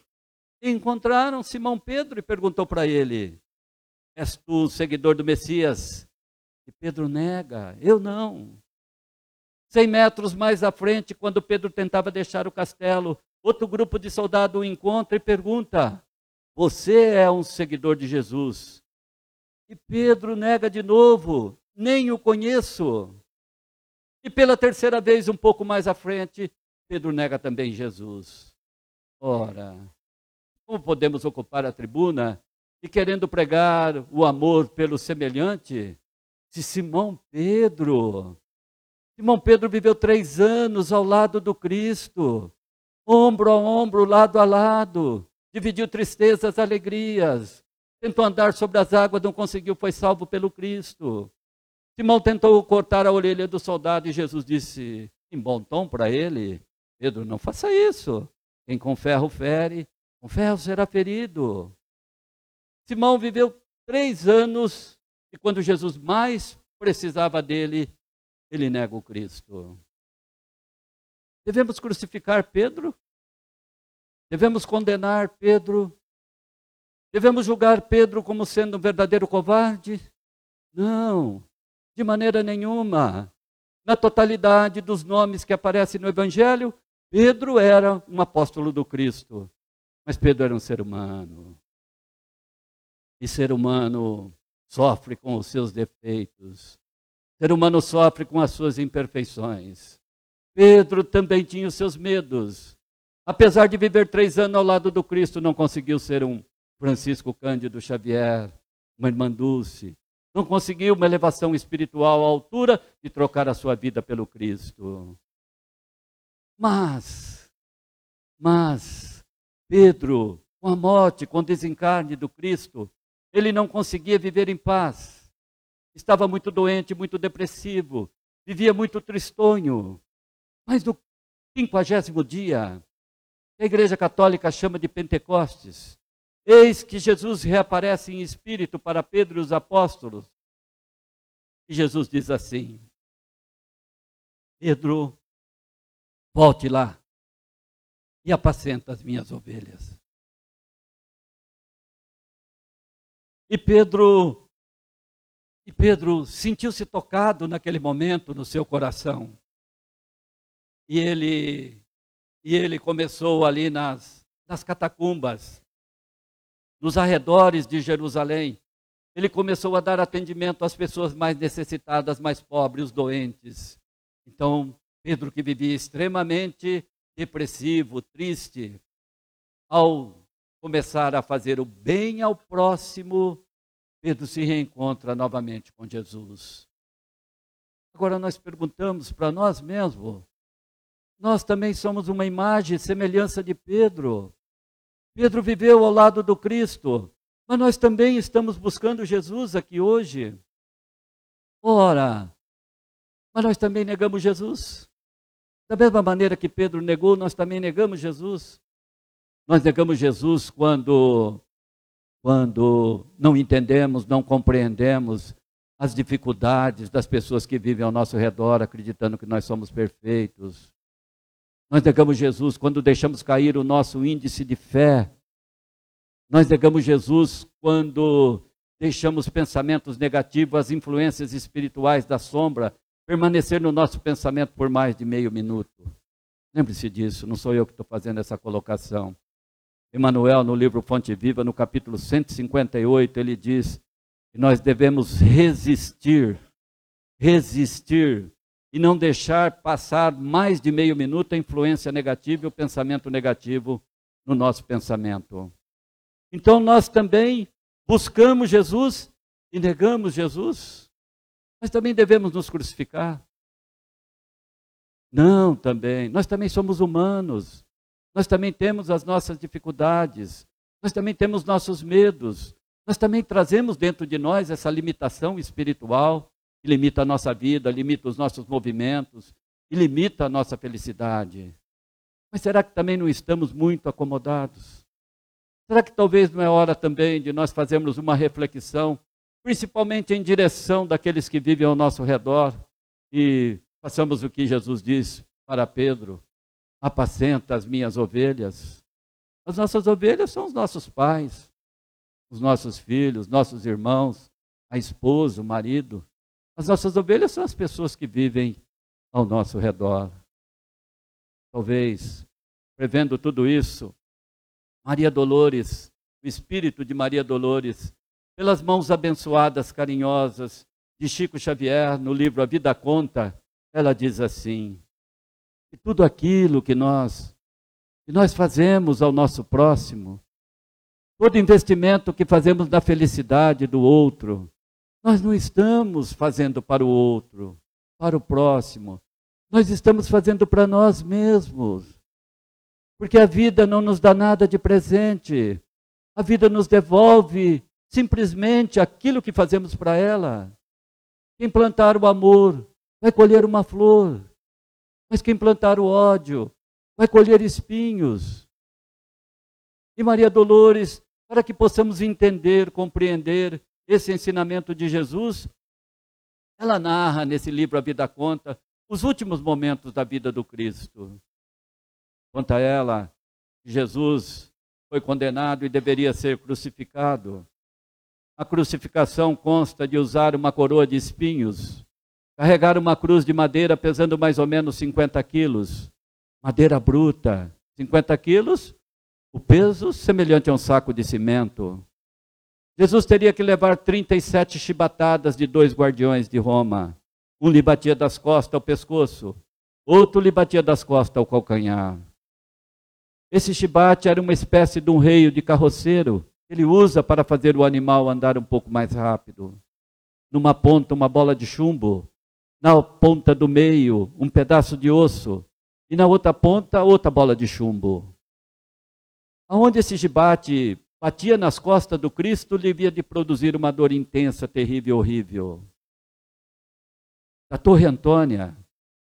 E encontraram Simão Pedro e perguntou para ele: És tu um seguidor do Messias? E Pedro nega: Eu não. Cem metros mais à frente, quando Pedro tentava deixar o castelo, outro grupo de soldados o encontra e pergunta: você é um seguidor de Jesus. E Pedro nega de novo: Nem o conheço. E pela terceira vez, um pouco mais à frente, Pedro nega também Jesus. Ora, como podemos ocupar a tribuna e querendo pregar o amor pelo semelhante? Se Simão Pedro, Simão Pedro viveu três anos ao lado do Cristo, ombro a ombro, lado a lado, dividiu tristezas, alegrias, tentou andar sobre as águas, não conseguiu, foi salvo pelo Cristo. Simão tentou cortar a orelha do soldado e Jesus disse, em bom tom para ele: Pedro, não faça isso. Quem com ferro fere, com ferro será ferido. Simão viveu três anos e quando Jesus mais precisava dele, ele nega o Cristo. Devemos crucificar Pedro? Devemos condenar Pedro? Devemos julgar Pedro como sendo um verdadeiro covarde? Não, de maneira nenhuma. Na totalidade dos nomes que aparecem no Evangelho, Pedro era um apóstolo do Cristo. Mas Pedro era um ser humano. E ser humano sofre com os seus defeitos. Ser humano sofre com as suas imperfeições. Pedro também tinha os seus medos. Apesar de viver três anos ao lado do Cristo, não conseguiu ser um Francisco Cândido Xavier, uma irmã Dulce. Não conseguiu uma elevação espiritual à altura de trocar a sua vida pelo Cristo. Mas, mas, Pedro, com a morte, com o desencarne do Cristo, ele não conseguia viver em paz. Estava muito doente, muito depressivo, vivia muito tristonho. Mas no quinquagésimo dia, a Igreja Católica chama de Pentecostes. Eis que Jesus reaparece em espírito para Pedro e os apóstolos. E Jesus diz assim: Pedro, volte lá e apacenta as minhas ovelhas. E Pedro, e Pedro sentiu-se tocado naquele momento no seu coração. E ele e ele começou ali nas, nas catacumbas, nos arredores de Jerusalém. Ele começou a dar atendimento às pessoas mais necessitadas, mais pobres, os doentes. Então, Pedro, que vivia extremamente depressivo, triste, ao começar a fazer o bem ao próximo, Pedro se reencontra novamente com Jesus. Agora nós perguntamos para nós mesmos: nós também somos uma imagem semelhança de Pedro. Pedro viveu ao lado do Cristo, mas nós também estamos buscando Jesus aqui hoje. Ora, mas nós também negamos Jesus. Da mesma maneira que Pedro negou, nós também negamos Jesus. Nós negamos Jesus quando quando não entendemos, não compreendemos as dificuldades das pessoas que vivem ao nosso redor, acreditando que nós somos perfeitos. Nós negamos Jesus quando deixamos cair o nosso índice de fé. Nós negamos Jesus quando deixamos pensamentos negativos, as influências espirituais da sombra, permanecer no nosso pensamento por mais de meio minuto. Lembre-se disso, não sou eu que estou fazendo essa colocação. Emmanuel, no livro Fonte Viva, no capítulo 158, ele diz que nós devemos resistir, resistir e não deixar passar mais de meio minuto a influência negativa e o pensamento negativo no nosso pensamento. Então nós também buscamos Jesus e negamos Jesus, mas também devemos nos crucificar. Não, também. Nós também somos humanos. Nós também temos as nossas dificuldades. Nós também temos nossos medos. Nós também trazemos dentro de nós essa limitação espiritual que limita a nossa vida, limita os nossos movimentos e limita a nossa felicidade. Mas será que também não estamos muito acomodados? Será que talvez não é hora também de nós fazermos uma reflexão, principalmente em direção daqueles que vivem ao nosso redor e façamos o que Jesus disse para Pedro: apacenta as minhas ovelhas. As nossas ovelhas são os nossos pais, os nossos filhos, nossos irmãos, a esposa, o marido. As nossas ovelhas são as pessoas que vivem ao nosso redor. Talvez, prevendo tudo isso, Maria Dolores, o espírito de Maria Dolores, pelas mãos abençoadas, carinhosas de Chico Xavier, no livro A Vida Conta, ela diz assim: que tudo aquilo que nós que nós fazemos ao nosso próximo, todo investimento que fazemos na felicidade do outro, nós não estamos fazendo para o outro, para o próximo, nós estamos fazendo para nós mesmos. Porque a vida não nos dá nada de presente. A vida nos devolve simplesmente aquilo que fazemos para ela. Quem plantar o amor vai colher uma flor. Mas quem plantar o ódio vai colher espinhos. E Maria Dolores, para que possamos entender, compreender esse ensinamento de Jesus, ela narra nesse livro A Vida Conta os últimos momentos da vida do Cristo. Quanto a ela, Jesus foi condenado e deveria ser crucificado. A crucificação consta de usar uma coroa de espinhos, carregar uma cruz de madeira pesando mais ou menos 50 quilos, madeira bruta, 50 quilos, o peso semelhante a um saco de cimento. Jesus teria que levar 37 chibatadas de dois guardiões de Roma. Um lhe batia das costas ao pescoço, outro lhe batia das costas ao calcanhar. Esse chibate era uma espécie de um reio de carroceiro. Ele usa para fazer o animal andar um pouco mais rápido. Numa ponta, uma bola de chumbo. Na ponta do meio, um pedaço de osso. E na outra ponta, outra bola de chumbo. Aonde esse chibate batia nas costas do Cristo, devia de produzir uma dor intensa, terrível, horrível. Da Torre Antônia,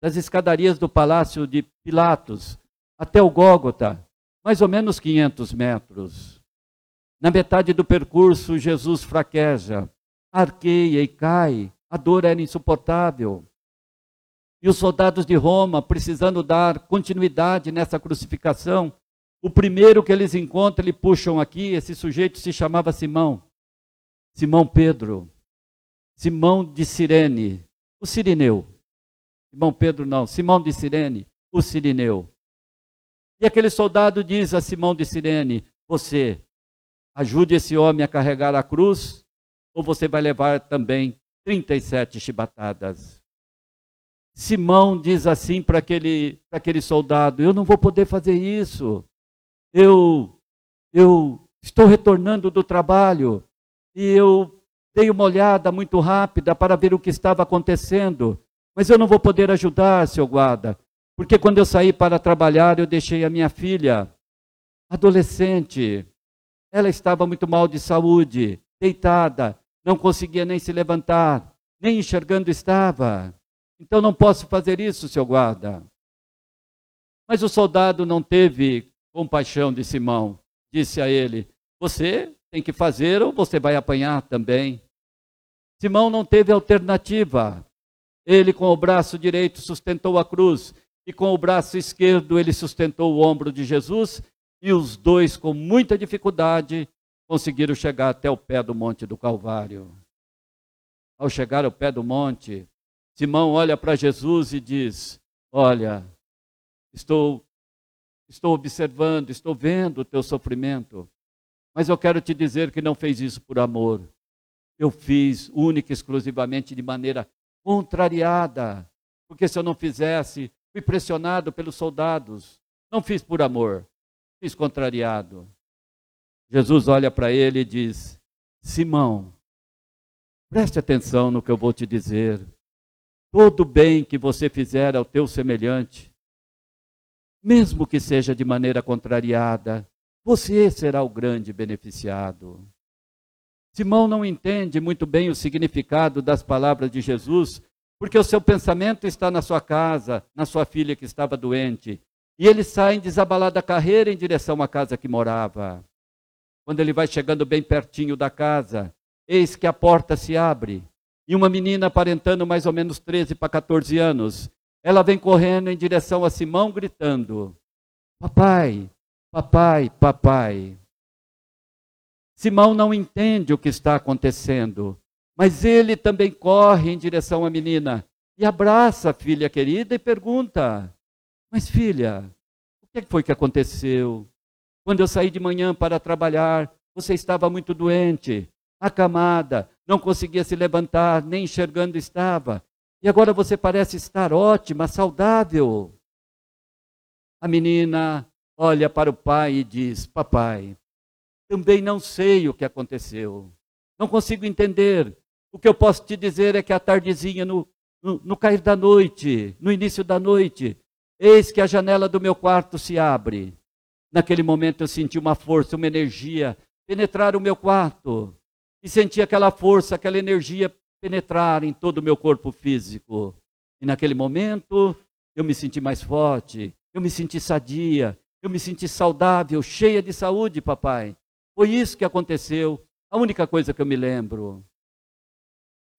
das escadarias do palácio de Pilatos até o Gólgota, mais ou menos 500 metros. Na metade do percurso, Jesus fraqueja, arqueia e cai. A dor era insuportável. E os soldados de Roma, precisando dar continuidade nessa crucificação, o primeiro que eles encontram, eles puxam aqui, esse sujeito se chamava Simão. Simão Pedro. Simão de Cirene, o Sirineu. Simão Pedro não, Simão de Cirene, o Sirineu. E aquele soldado diz a Simão de Sirene: Você ajude esse homem a carregar a cruz, ou você vai levar também 37 chibatadas. Simão diz assim para aquele, aquele soldado: Eu não vou poder fazer isso. Eu, eu estou retornando do trabalho e eu dei uma olhada muito rápida para ver o que estava acontecendo, mas eu não vou poder ajudar, seu guarda. Porque quando eu saí para trabalhar, eu deixei a minha filha, adolescente. Ela estava muito mal de saúde, deitada, não conseguia nem se levantar, nem enxergando estava. Então não posso fazer isso, seu guarda. Mas o soldado não teve compaixão de Simão. Disse a ele: Você tem que fazer ou você vai apanhar também. Simão não teve alternativa. Ele, com o braço direito, sustentou a cruz e com o braço esquerdo ele sustentou o ombro de Jesus, e os dois, com muita dificuldade, conseguiram chegar até o pé do Monte do Calvário. Ao chegar ao pé do monte, Simão olha para Jesus e diz: Olha, estou, estou observando, estou vendo o teu sofrimento, mas eu quero te dizer que não fez isso por amor. Eu fiz única e exclusivamente de maneira contrariada, porque se eu não fizesse, Fui pressionado pelos soldados. Não fiz por amor, fiz contrariado. Jesus olha para ele e diz: Simão, Preste atenção no que eu vou te dizer. Todo bem que você fizer ao teu semelhante, mesmo que seja de maneira contrariada, você será o grande beneficiado. Simão não entende muito bem o significado das palavras de Jesus, porque o seu pensamento está na sua casa, na sua filha que estava doente. E ele sai desabalado da carreira em direção à casa que morava. Quando ele vai chegando bem pertinho da casa, eis que a porta se abre e uma menina aparentando mais ou menos 13 para 14 anos, ela vem correndo em direção a Simão gritando: Papai, papai, papai. Simão não entende o que está acontecendo, mas ele também corre em direção à menina e abraça a filha querida e pergunta: Mas filha, o que foi que aconteceu? Quando eu saí de manhã para trabalhar, você estava muito doente, acamada, não conseguia se levantar, nem enxergando estava. E agora você parece estar ótima, saudável. A menina olha para o pai e diz: Papai, também não sei o que aconteceu. Não consigo entender. O que eu posso te dizer é que à tardezinha, no, no, no cair da noite, no início da noite, eis que a janela do meu quarto se abre. Naquele momento eu senti uma força, uma energia penetrar o meu quarto. E senti aquela força, aquela energia penetrar em todo o meu corpo físico. E naquele momento eu me senti mais forte, eu me senti sadia, eu me senti saudável, cheia de saúde, papai. Foi isso que aconteceu. A única coisa que eu me lembro.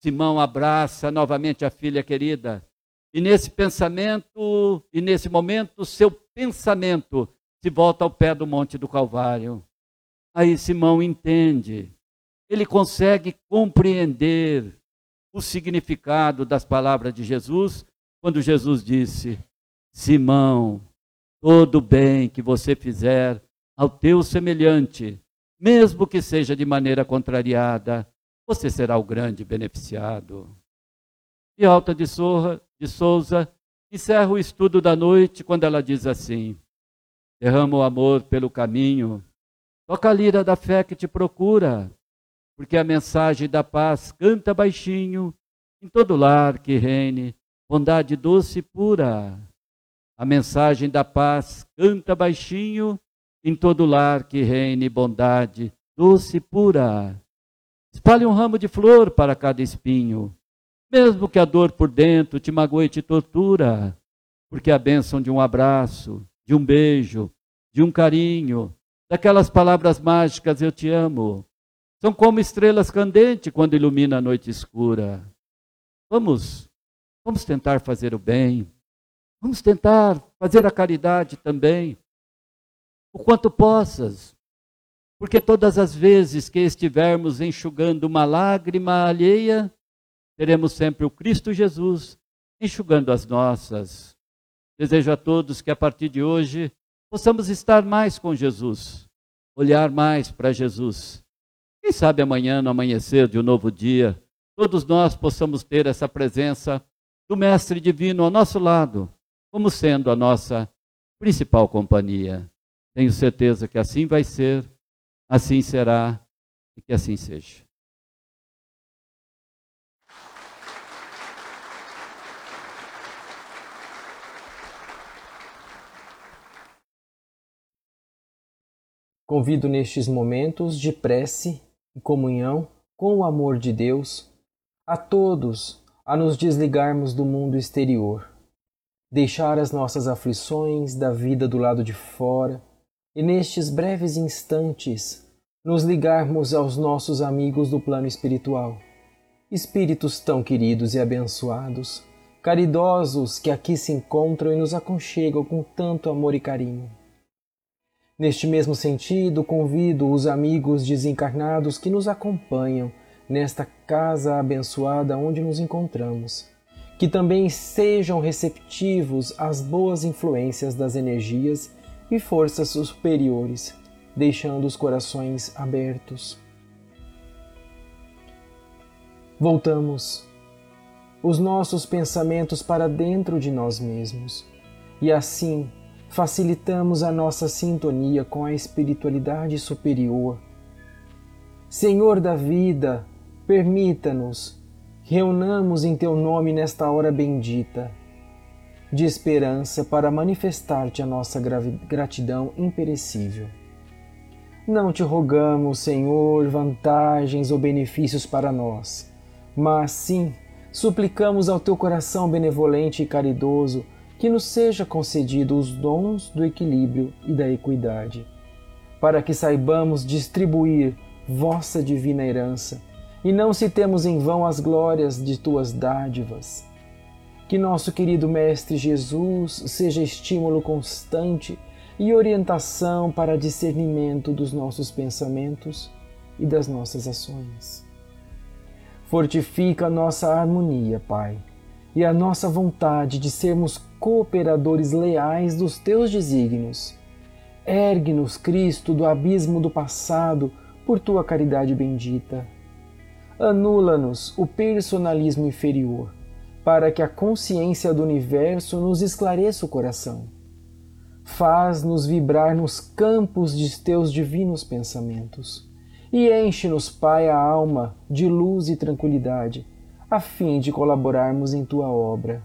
Simão abraça novamente a filha querida. E nesse pensamento, e nesse momento, seu pensamento se volta ao pé do Monte do Calvário. Aí Simão entende, ele consegue compreender o significado das palavras de Jesus, quando Jesus disse: Simão, todo bem que você fizer ao teu semelhante, mesmo que seja de maneira contrariada, você será o grande beneficiado. E Alta de, Sorra, de Souza encerra o estudo da noite quando ela diz assim: derrama o amor pelo caminho, toca a lira da fé que te procura, porque a mensagem da paz canta baixinho em todo lar que reine bondade doce e pura. A mensagem da paz canta baixinho em todo lar que reine bondade doce e pura. Espalhe um ramo de flor para cada espinho, mesmo que a dor por dentro te magoe e te tortura, porque a bênção de um abraço, de um beijo, de um carinho, daquelas palavras mágicas eu te amo, são como estrelas candentes quando ilumina a noite escura. Vamos, vamos tentar fazer o bem. Vamos tentar fazer a caridade também o quanto possas, porque todas as vezes que estivermos enxugando uma lágrima alheia, teremos sempre o Cristo Jesus enxugando as nossas. Desejo a todos que a partir de hoje possamos estar mais com Jesus, olhar mais para Jesus. Quem sabe amanhã, no amanhecer de um novo dia, todos nós possamos ter essa presença do Mestre Divino ao nosso lado, como sendo a nossa principal companhia. Tenho certeza que assim vai ser, assim será e que assim seja. Convido nestes momentos de prece e comunhão com o amor de Deus a todos a nos desligarmos do mundo exterior, deixar as nossas aflições da vida do lado de fora e nestes breves instantes nos ligarmos aos nossos amigos do plano espiritual, espíritos tão queridos e abençoados, caridosos que aqui se encontram e nos aconchegam com tanto amor e carinho. Neste mesmo sentido, convido os amigos desencarnados que nos acompanham nesta casa abençoada onde nos encontramos, que também sejam receptivos às boas influências das energias e forças superiores, deixando os corações abertos. Voltamos os nossos pensamentos para dentro de nós mesmos e assim facilitamos a nossa sintonia com a espiritualidade superior. Senhor da vida, permita-nos reunamos em teu nome nesta hora bendita de esperança para manifestar-te a nossa gratidão imperecível. Não te rogamos, Senhor, vantagens ou benefícios para nós, mas sim suplicamos ao teu coração benevolente e caridoso que nos seja concedido os dons do equilíbrio e da equidade, para que saibamos distribuir vossa divina herança e não citemos em vão as glórias de tuas dádivas. Que nosso querido Mestre Jesus seja estímulo constante e orientação para discernimento dos nossos pensamentos e das nossas ações. Fortifica a nossa harmonia, Pai, e a nossa vontade de sermos cooperadores leais dos teus desígnios. Ergue-nos, Cristo, do abismo do passado por tua caridade bendita anula-nos o personalismo inferior, para que a consciência do universo nos esclareça o coração. Faz-nos vibrar nos campos de teus divinos pensamentos e enche-nos, Pai, a alma de luz e tranquilidade, a fim de colaborarmos em tua obra.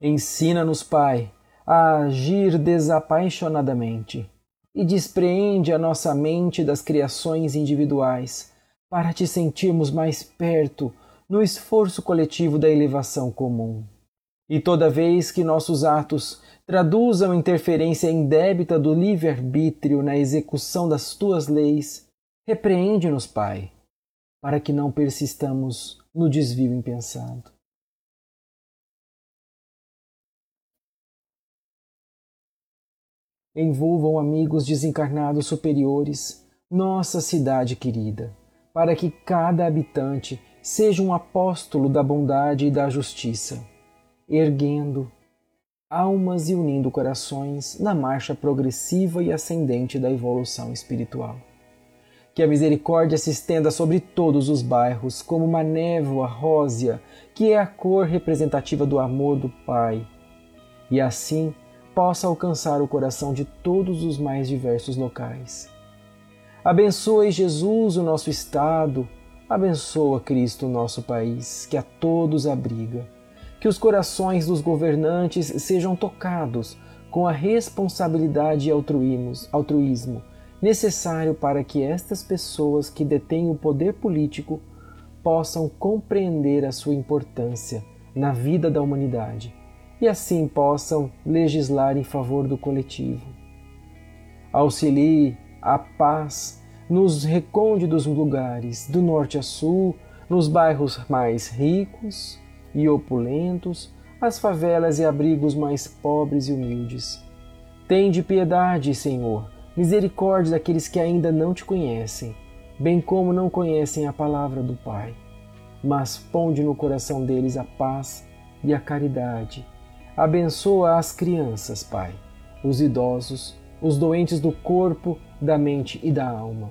Ensina-nos, Pai, a agir desapaixonadamente e despreende a nossa mente das criações individuais para te sentirmos mais perto no esforço coletivo da elevação comum. E toda vez que nossos atos traduzam interferência indébita do livre-arbítrio na execução das tuas leis, repreende-nos, Pai, para que não persistamos no desvio impensado. Envolvam amigos desencarnados superiores nossa cidade querida para que cada habitante seja um apóstolo da bondade e da justiça, erguendo almas e unindo corações na marcha progressiva e ascendente da evolução espiritual. Que a misericórdia se estenda sobre todos os bairros como uma névoa rósea, que é a cor representativa do amor do Pai, e assim possa alcançar o coração de todos os mais diversos locais. Abençoe Jesus o nosso Estado, abençoa Cristo o nosso país, que a todos abriga. Que os corações dos governantes sejam tocados com a responsabilidade e altruísmo necessário para que estas pessoas que detêm o poder político possam compreender a sua importância na vida da humanidade e assim possam legislar em favor do coletivo. Auxilie a paz nos recônditos lugares, do norte a sul, nos bairros mais ricos e opulentos, as favelas e abrigos mais pobres e humildes. Tende piedade, Senhor, misericórdia daqueles que ainda não te conhecem, bem como não conhecem a palavra do Pai. Mas ponde no coração deles a paz e a caridade. Abençoa as crianças, Pai, os idosos, os doentes do corpo da mente e da alma.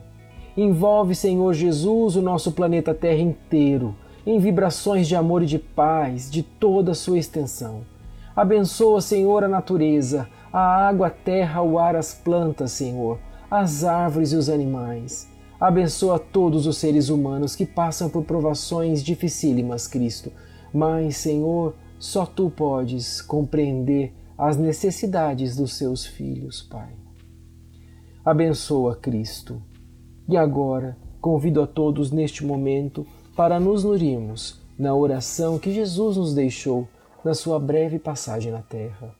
Envolve, Senhor Jesus, o nosso planeta Terra inteiro em vibrações de amor e de paz de toda a sua extensão. Abençoa, Senhor, a natureza, a água, a terra, o ar, as plantas, Senhor, as árvores e os animais. Abençoa todos os seres humanos que passam por provações dificílimas, Cristo. Mas, Senhor, só tu podes compreender as necessidades dos seus filhos, Pai abençoa Cristo. E agora, convido a todos neste momento para nos nutrirmos na oração que Jesus nos deixou na sua breve passagem na terra.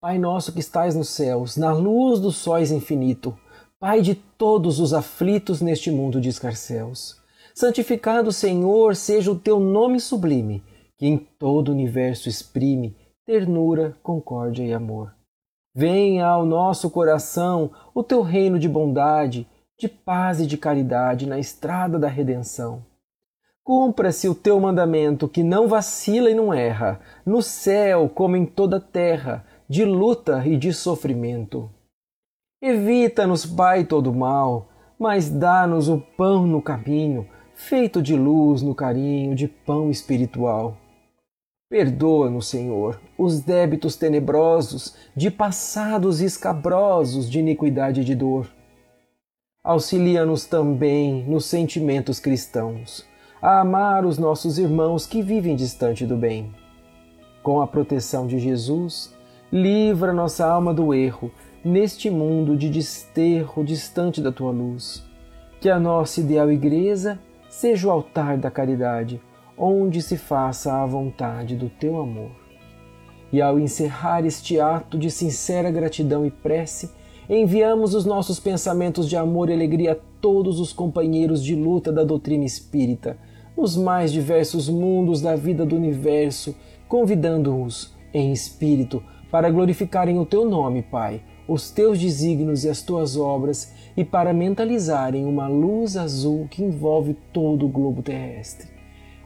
Pai nosso que estais nos céus, na luz dos sóis infinito, Pai de todos os aflitos neste mundo de escarcéus, santificado Senhor seja o teu nome sublime, que em todo o universo exprime ternura, concórdia e amor. Venha ao nosso coração o teu reino de bondade, de paz e de caridade na estrada da redenção. Cumpra-se o teu mandamento que não vacila e não erra, no céu como em toda a terra, de luta e de sofrimento. Evita-nos, Pai, todo mal, mas dá-nos o pão no caminho, feito de luz no carinho, de pão espiritual. Perdoa-nos, Senhor, os débitos tenebrosos de passados escabrosos de iniquidade e de dor. Auxilia-nos também nos sentimentos cristãos, a amar os nossos irmãos que vivem distante do bem. Com a proteção de Jesus, livra nossa alma do erro neste mundo de desterro distante da tua luz. Que a nossa ideal igreja seja o altar da caridade, onde se faça a vontade do teu amor. E ao encerrar este ato de sincera gratidão e prece, enviamos os nossos pensamentos de amor e alegria a todos os companheiros de luta da doutrina espírita, nos mais diversos mundos da vida do universo, convidando-os em espírito para glorificarem o teu nome, Pai, os teus desígnios e as tuas obras, e para mentalizarem uma luz azul que envolve todo o globo terrestre.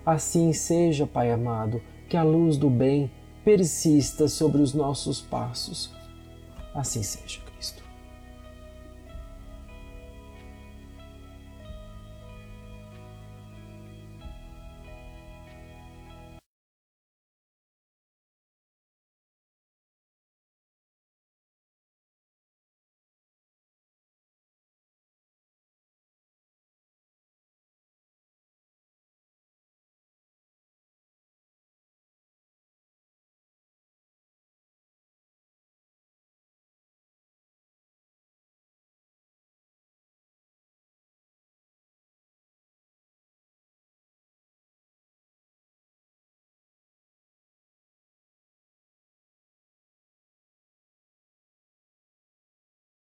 Assim seja, Pai amado, que a luz do bem persista sobre os nossos passos. Assim seja.